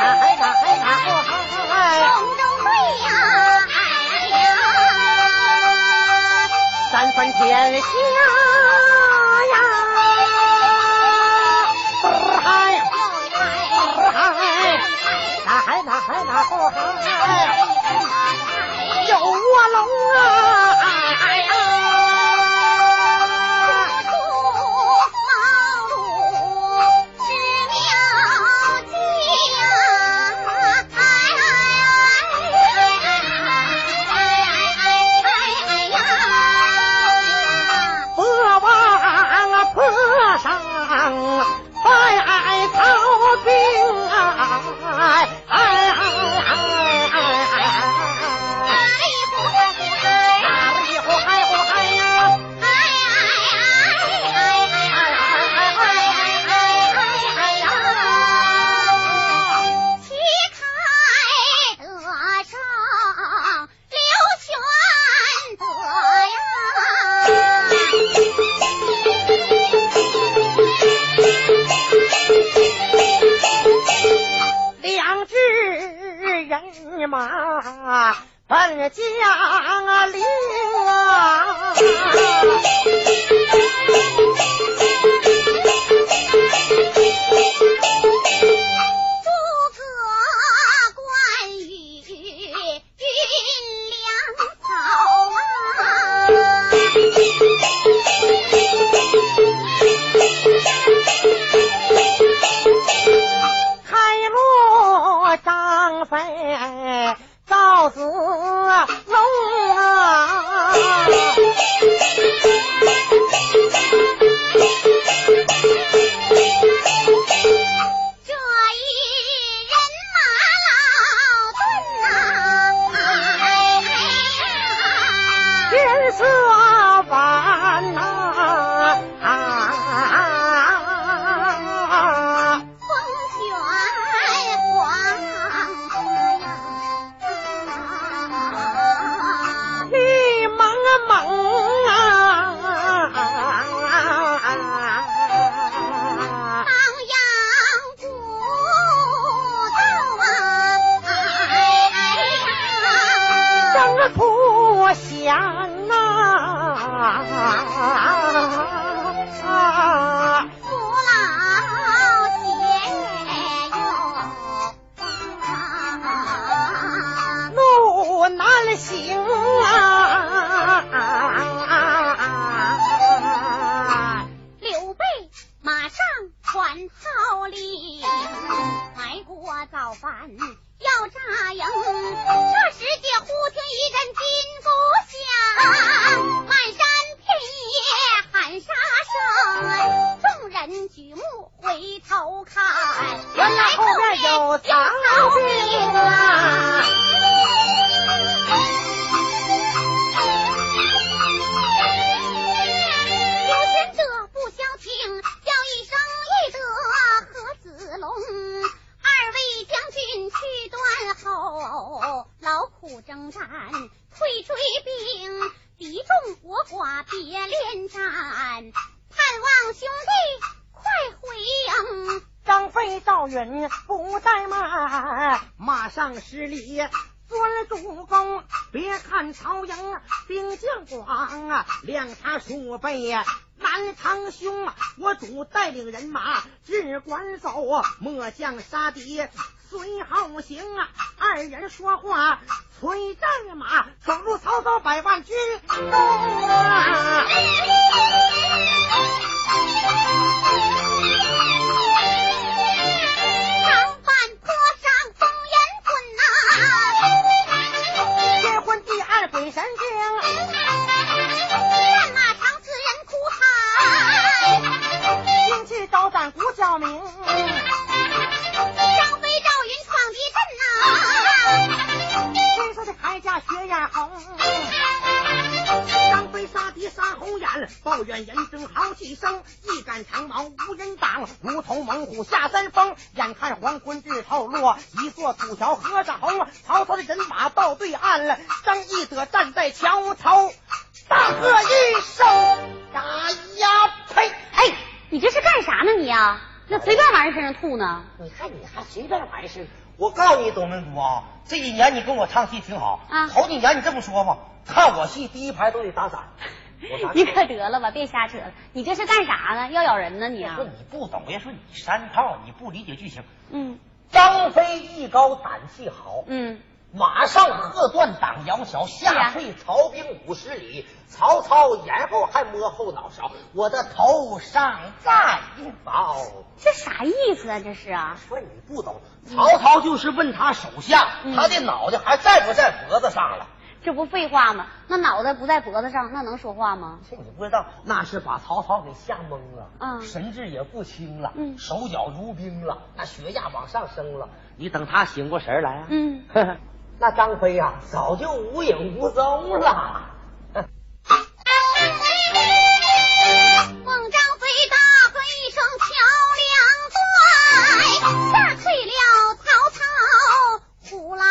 哎哎哎！五海，五海，五海，人马只管走莫将杀敌随后行啊二人说话催战马走入曹操百万军中。啊长坂坡上呐天昏地暗鬼神惊抱怨人生好气生，一杆长矛无人挡，如同猛虎下山峰。眼看黄昏日头落，一座土桥河着红。曹操的人马到对岸了，张翼德站在桥头，大喝一声：“打呀呸！哎，你这是干啥呢你啊？那随便往人身上吐呢？你看你还随便往人身上？我告诉你，董明珠啊，这几年你跟我唱戏挺好啊。头几年你这么说吧，看我戏第一排都得打伞。”你可得了吧，别瞎扯了！你这是干啥呢？要咬人呢？你说你不懂，别说你山炮，你不理解剧情。嗯，张飞艺高胆气好。嗯，马上喝断党摇桥，吓退曹兵五十里。曹操眼后还摸后脑勺，我的头上再宝。这啥意思啊？这是啊？说你不懂，曹操就是问他手下，他的脑袋还在不在脖子上了。这不废话吗？那脑袋不在脖子上，那能说话吗？这你不知道，那是把曹操给吓懵了，嗯，神志也不清了，嗯，手脚如冰了，那血压往上升了。你等他醒过神来啊，嗯，那张飞呀，早就无影无踪了。孟张飞大喝一声：“桥梁断！”吓退了曹操虎狼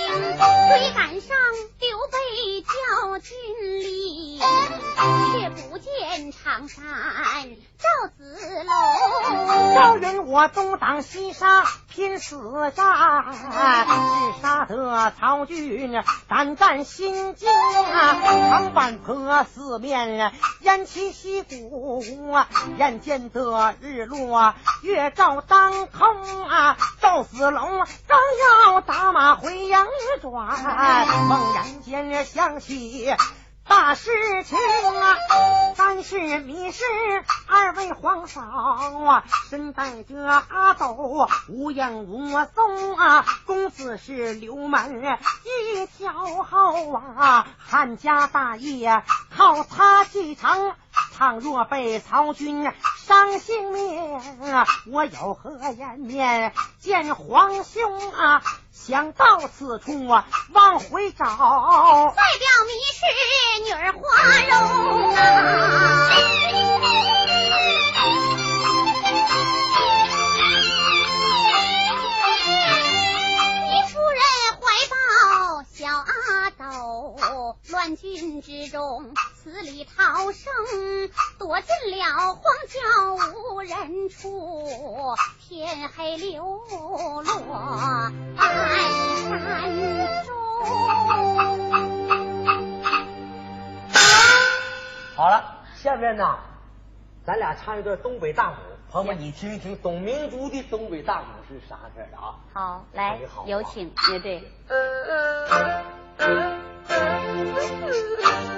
兵，追赶上刘备叫军礼，却不见常山赵云我东挡西杀，拼死战，只杀得曹军胆战心惊啊！长坂坡四面烟气息鼓！眼见得日落月照当空啊！赵子龙刚要打马回营转，猛然间想起。大事情啊，三是迷失二位皇嫂啊，身带着阿斗无影无踪啊。公子是刘门一条后啊，汉家大业靠他继承。倘若被曹军伤性命，我有何颜面见皇兄啊？想到此处啊，往回找，再表迷失女儿花容啊！中。死里逃生，躲进了荒郊无人处，天黑流落半山中。好了，下面呢，咱俩唱一段东北大鼓，朋友们，你听一听董明珠的东北大鼓是啥事的啊？好，来，有请乐队。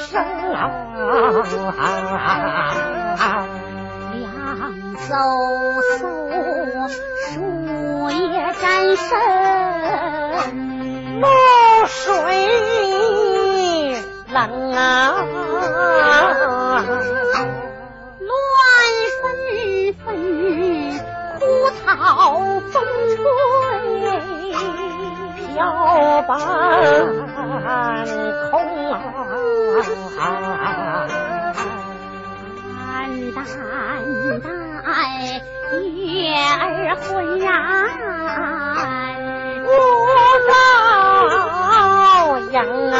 声凉飕飕，树叶沾身露水冷啊，乱纷纷枯草风吹飘半空啊。淡淡淡，月儿浑然不照影啊。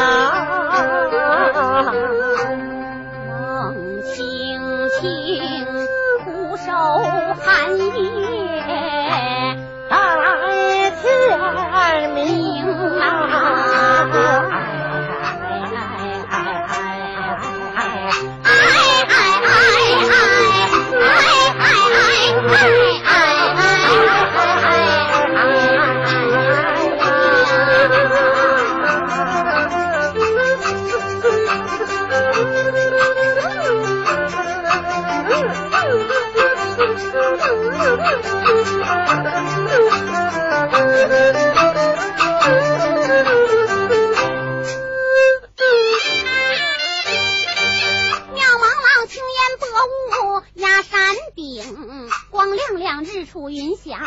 吴云祥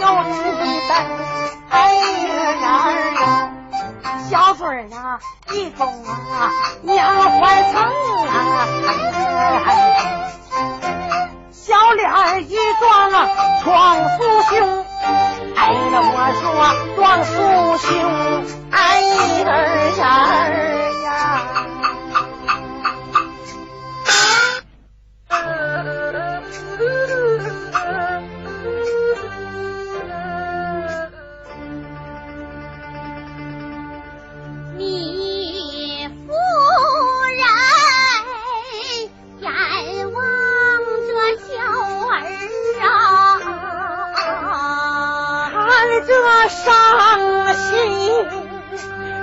要出一，哎呀然儿，小嘴儿一拱啊，娘怀疼啊，小脸儿一撞啊，闯酥胸，哎呀我说撞酥胸，哎呀然儿。这伤心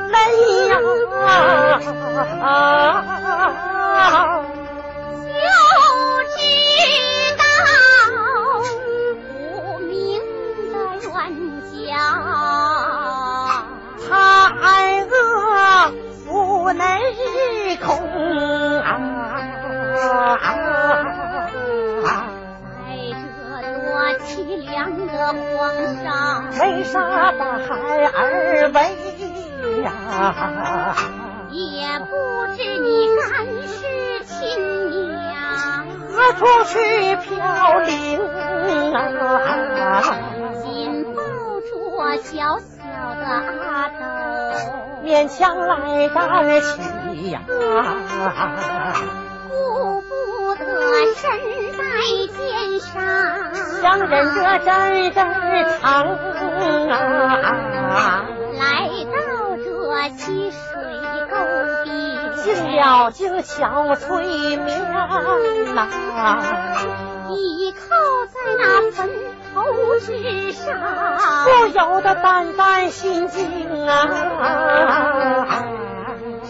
泪啊就知道不明的冤家啊她挨饿腹内空啊凉的皇上，为啥把孩儿为呀？也不知你干是亲娘，何处去飘零啊？紧抱着小小的阿斗，勉强来担起呀，顾不得身在肩上，强忍着阵阵疼啊！来到这溪水沟边，静了京桥催眠呐，倚靠在那坟头之上，不由得淡淡心惊啊！是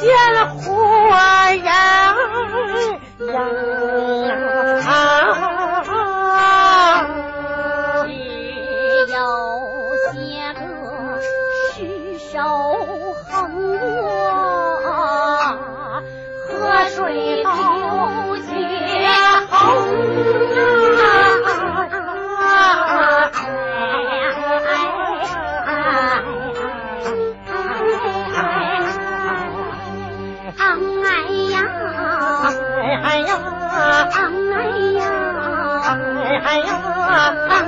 见了活人呀！只有些个尸首哎呀，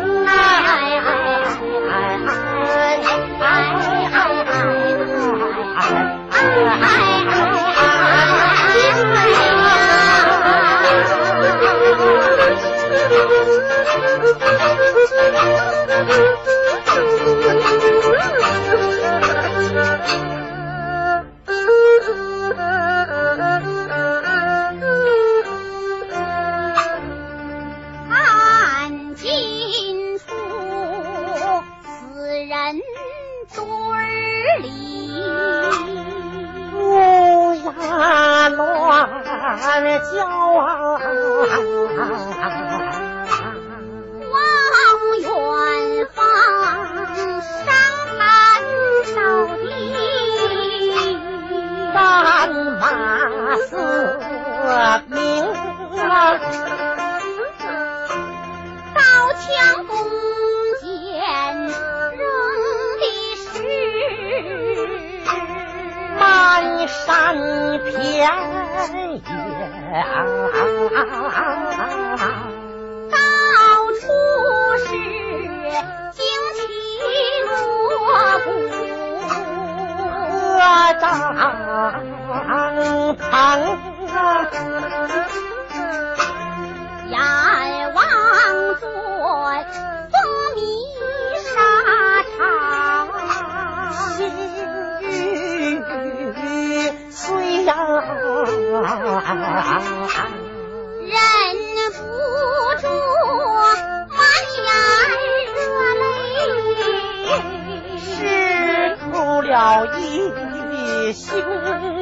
一心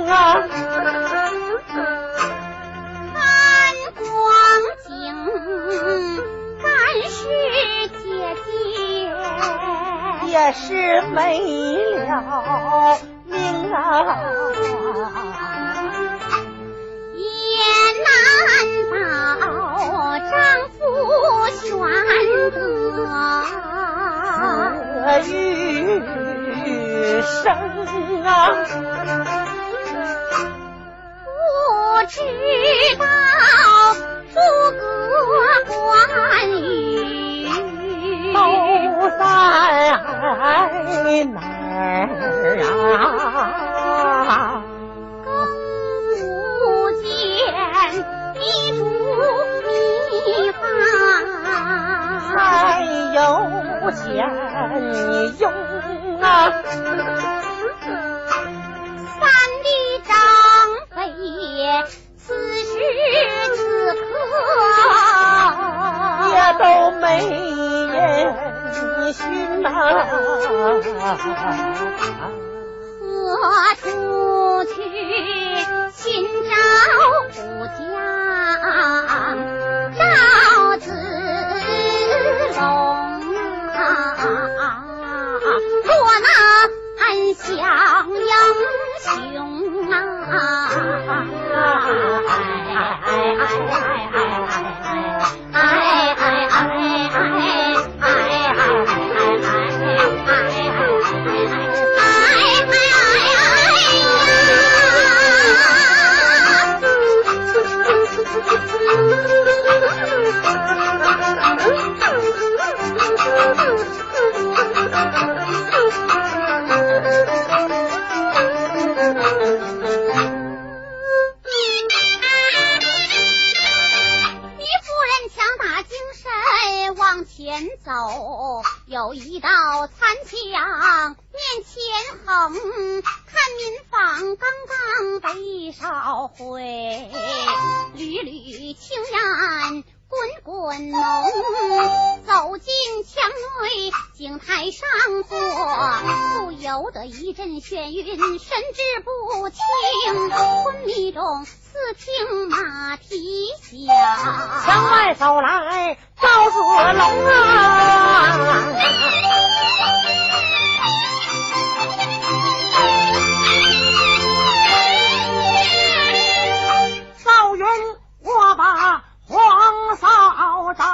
啊！看光景，干是姐姐。也是没了命啊！也难保丈夫选择，何余生啊！神志不清。昏迷中，似听马蹄响，墙外走来赵子龙啊！赵云，我把黄嫂找，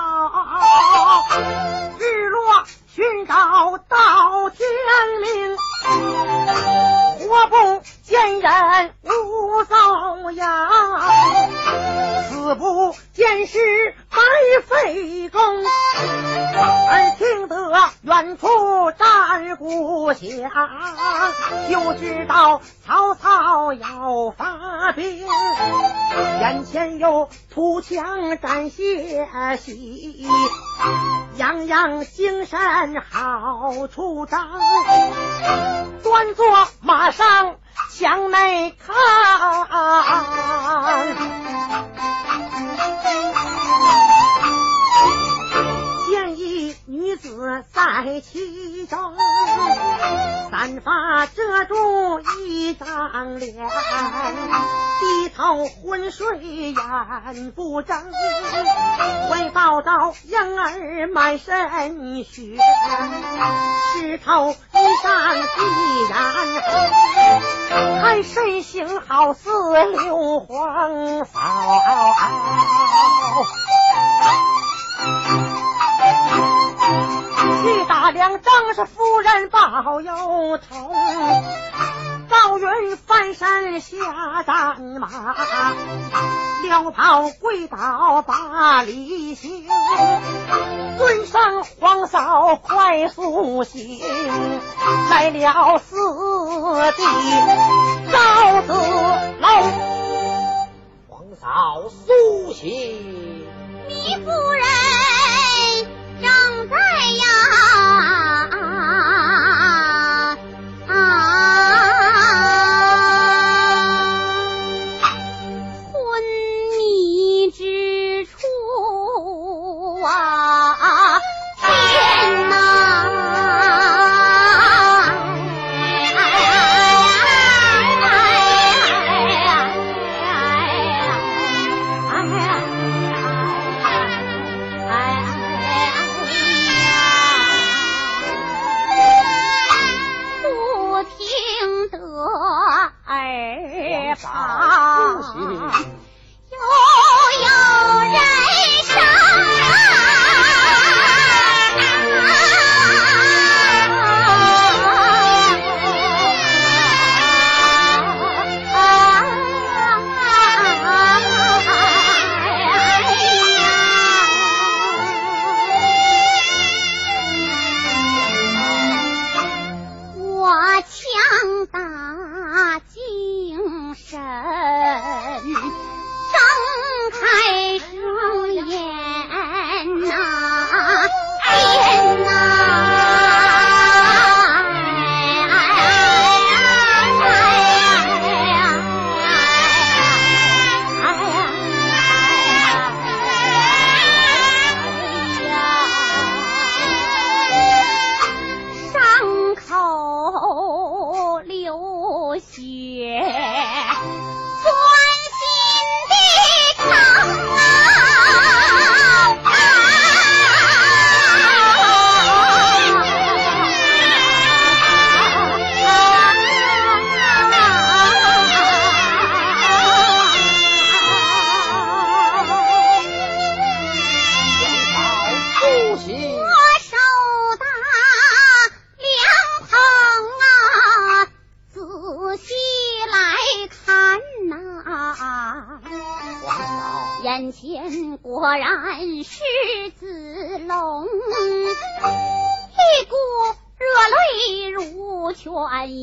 日落寻找到天明，不见人无造谣，死不见尸白费功。耳听得远处战鼓响，就知道曹操要发兵。眼前有土墙展血洗，样样精神好出张。端坐马上墙内看。见一女子在其中，散发遮住一张脸，低头昏睡眼不睁，为报道婴儿满身血，湿透上必然，看身形好似刘皇嫂。去打量正是夫人报忧愁，赵云翻身下战马，撩袍跪倒把礼行，尊上皇嫂快苏醒，来了四弟赵子龙，皇嫂苏醒。糜夫人正在呀果然是子龙，一股热泪如泉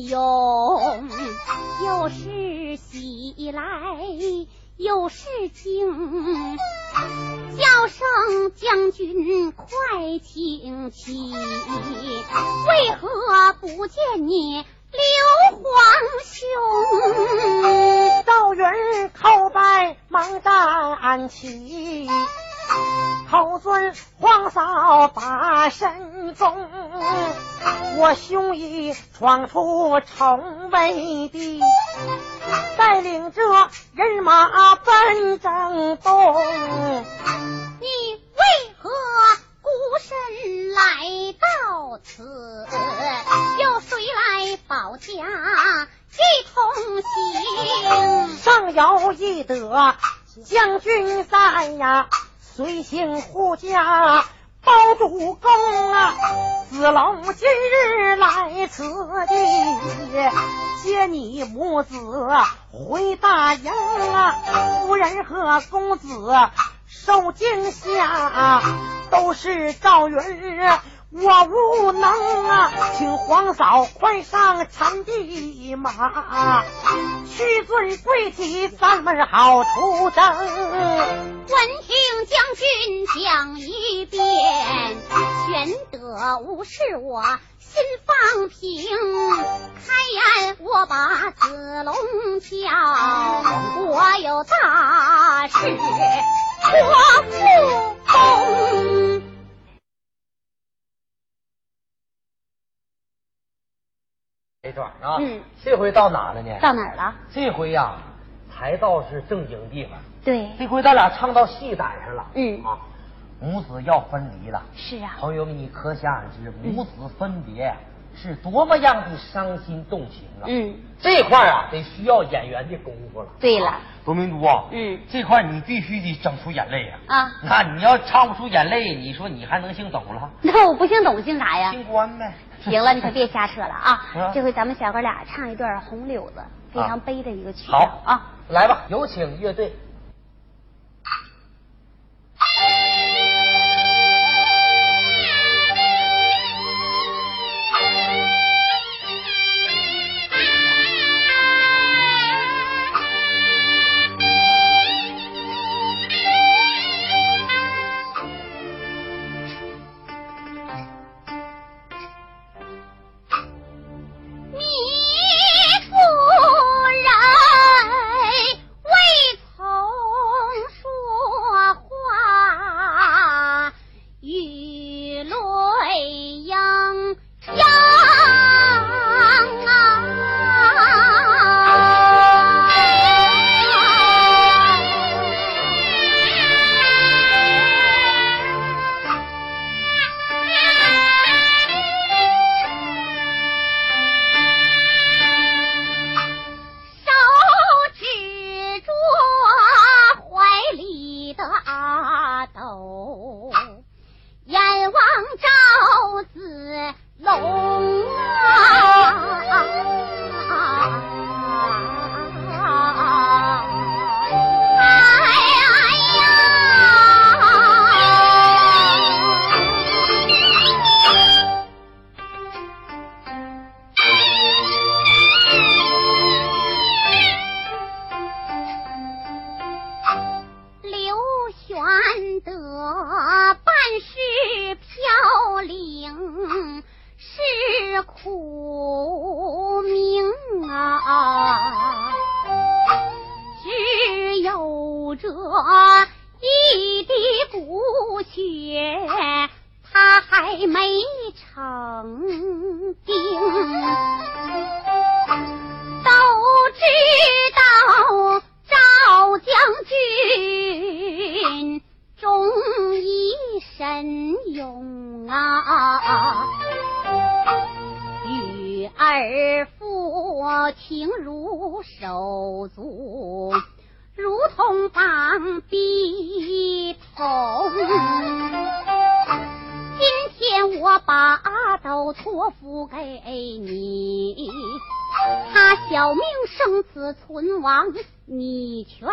涌，又是喜来又是惊。叫声将军快请起，为何不见你刘皇兄，赵云叩拜忙站起，口尊皇嫂把身中，我兄已闯出城卫地，带领着人马奔正东。你为何孤身来到此？有谁来保驾同行？上有一德将军在呀，随行护驾包主公啊。子龙今日来此地，接你母子回大营啊。夫人和公子受惊吓，都是赵云儿。我无能啊，请皇嫂快上产地马，屈尊跪体，咱们好出征。闻听将军讲一遍，玄德无事我心放平。开言我把子龙叫，我有大事托付公。这段啊，嗯，这回到哪了呢？到哪儿了？这回呀、才到是正经地方。对，这回咱俩唱到戏胆上了。嗯啊，母子要分离了。是啊，朋友们，你可想而知，母子分别是多么样的伤心动情啊！嗯，这块儿啊，得需要演员的功夫了。对了啊，罗明珠啊，嗯这块你必须得整出眼泪啊！啊那你要唱不出眼泪，你说你还能姓董了？那我不姓董姓啥呀？姓关呗。行了，你可别瞎扯了啊啊！这回咱们小哥俩唱一段《红柳子》，非常悲的一个曲调好啊。，来吧，有请乐队。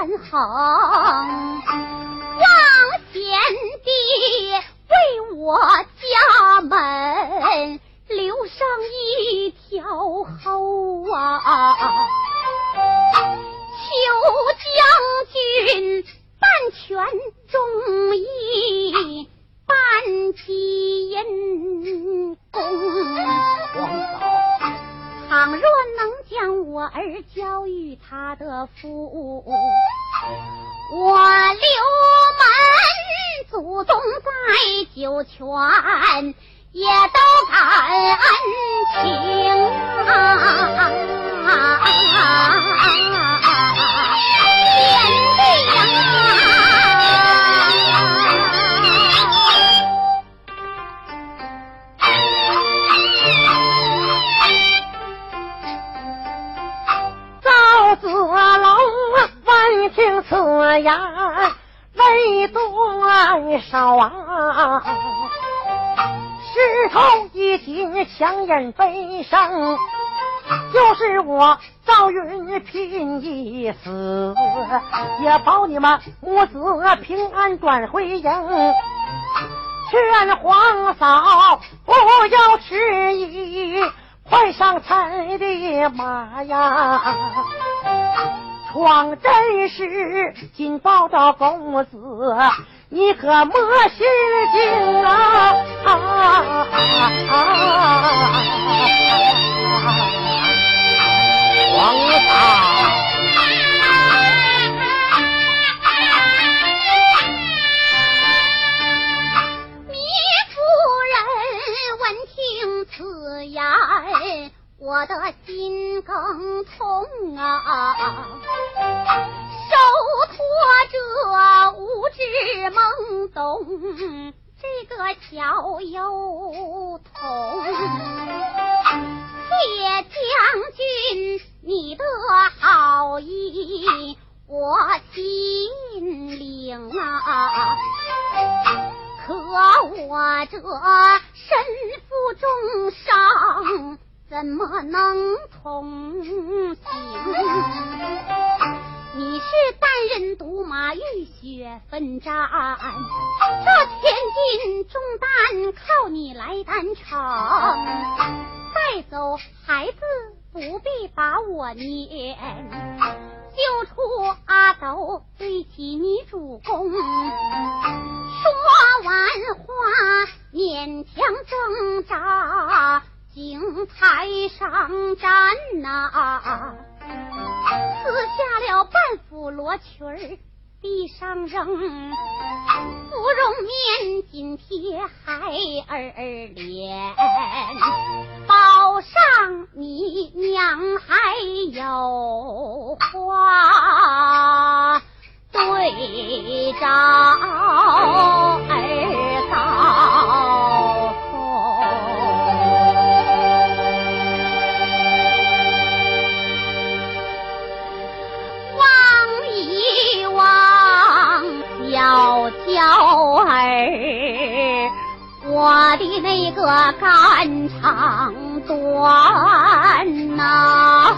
你权此言，泪断少啊！石头一紧，强忍悲伤。就是我赵云拼一死，也保你们母子平安转回营。劝皇嫂不要迟疑，快上彩的马呀！闯真是，紧抱着公子，你可莫心惊啊！王嫂，糜夫人闻听此言，我的心更痛啊！手托着无知懵懂这个小幼童，谢将军你的好意我心领啊，可我这身负重伤。怎么能同行？你是单人独马，浴血奋战，这千斤重担靠你来担承。带走孩子不必把我撵，救出阿斗对起你主公。说完话，勉强挣扎。精彩上战呐，撕下了半副罗裙儿，地上扔，芙蓉面紧贴孩儿脸，宝上你娘还有话对照儿嫂。幺儿，我的那个肝肠断呐！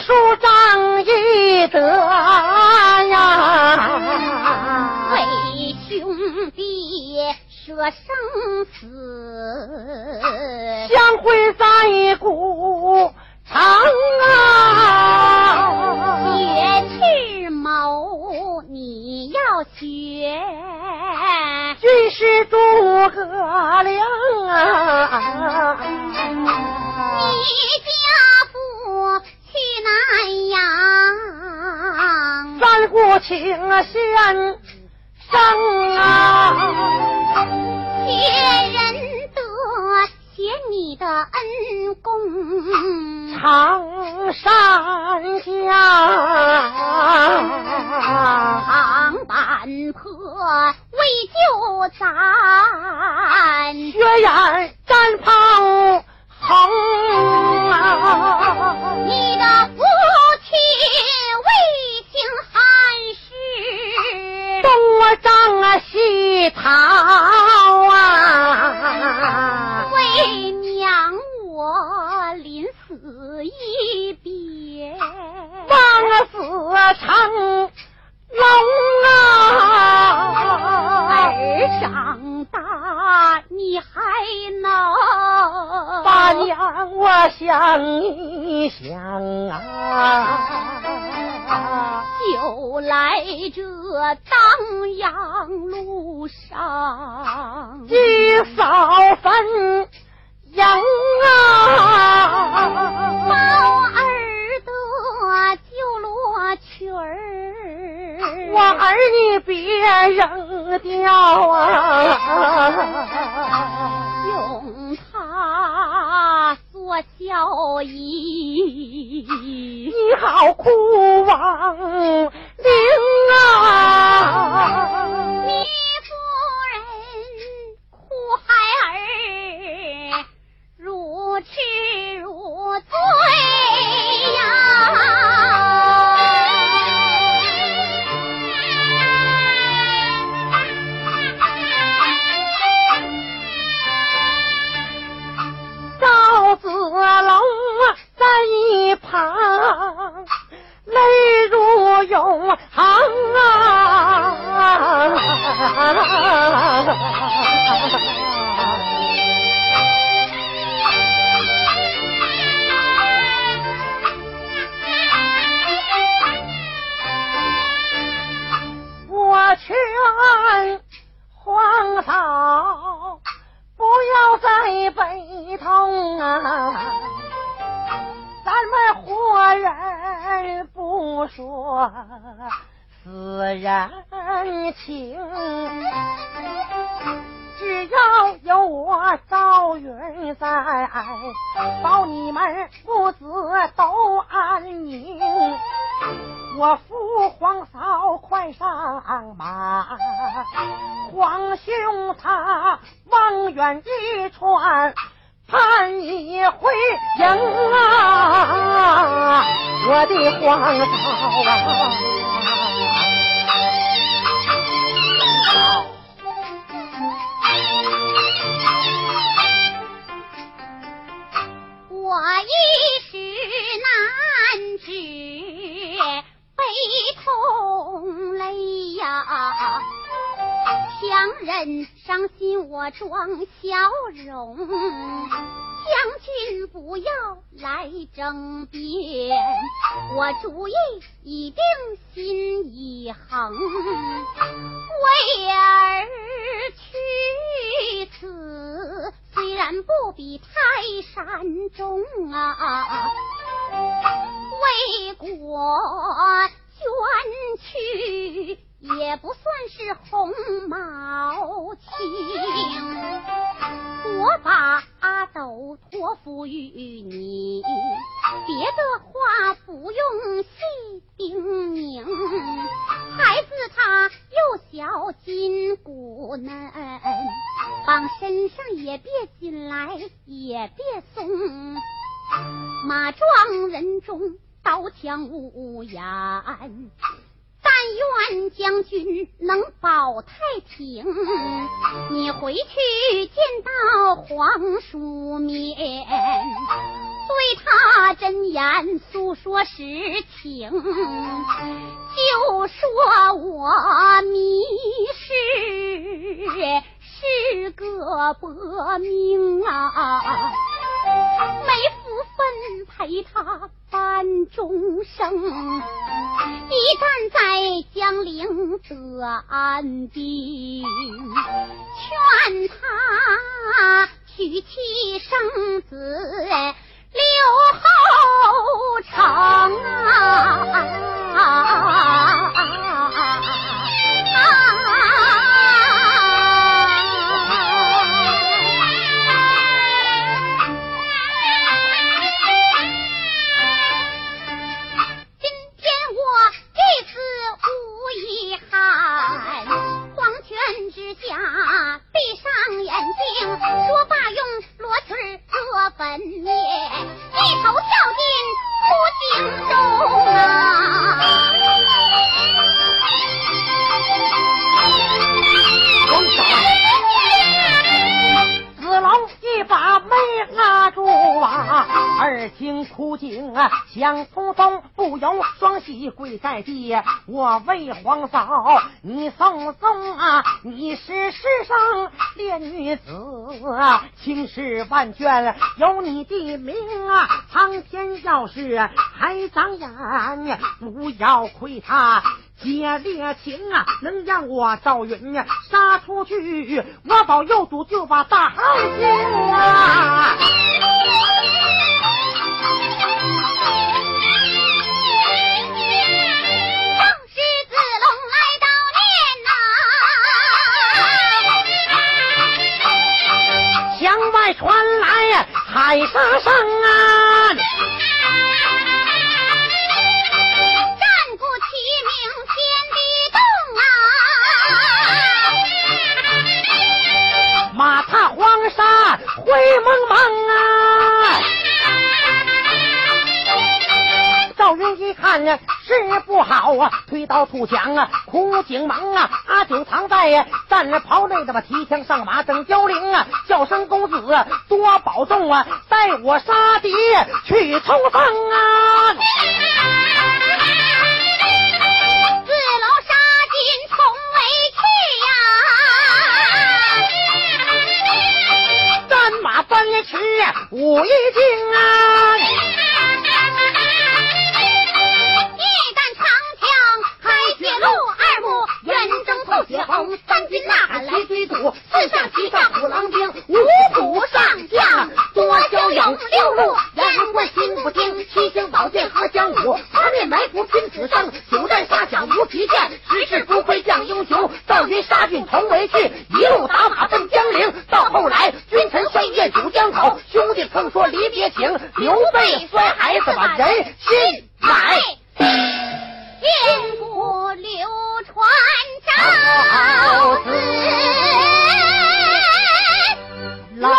学，你三叔张翼德呀，为兄弟舍生死，请先我想一想啊，就来这当阳路上，一扫坟营啊，猫儿的就落裙儿，我儿你别扔掉啊，它做孝衣。你好苦亡灵啊，你夫人哭孩儿如痴如醉啊，泪如涌行啊！我劝皇说死人情，只要有我赵云在，保你们父子都安宁。我扶皇嫂快上马，皇兄他望远一传，盼你回营啊，我的荒草啊！我一时难止悲痛泪呀、啊，乡人伤我装笑容，将军不要来争辩，我主意已定心已横，为儿去此，虽然不比泰山重啊，为国捐躯。也不算是红毛青，我把阿斗托付于你，别的话不用细叮咛。孩子他又小筋骨嫩，绑身上也别紧来，也别松。马壮人中，刀枪无眼。但愿将军能保太平，你回去见到皇叔面，对他真言诉说实情，就说我迷失是个薄命啊，没分陪他。半终生，一旦在江陵得安定，劝他娶妻生子留后成啊。在地，我为皇嫂，你送送啊！你是世上烈女子，青史万卷有你的名啊！苍天要是还长眼，不要亏他姐烈情啊！能让我赵云杀出去，我保幼主就把大汉擒啊！传来海沙声啊，战鼓齐鸣天地动啊，马踏黄沙灰蒙蒙啊。赵云一看呢。事不好啊！推刀出墙啊，苦景忙啊！阿九藏在呀，战袍内的把提枪上马等交灵啊！叫声公子多保重啊！带我杀敌去冲锋啊！四楼杀进从未去呀！战马奔驰武艺精啊！赵云横，三军呐喊来追堵，四上齐上虎狼兵，五虎上将多骁勇。六路严关金不丁，七星宝剑何相武，八面埋伏拼死生，九战杀抢无极限，十世不亏将英雄。赵云杀尽同为去，一路打马奔江陵。到后来，君臣相见九江口，兄弟曾说离别情。刘备摔孩子把人心改。千古流传赵子龙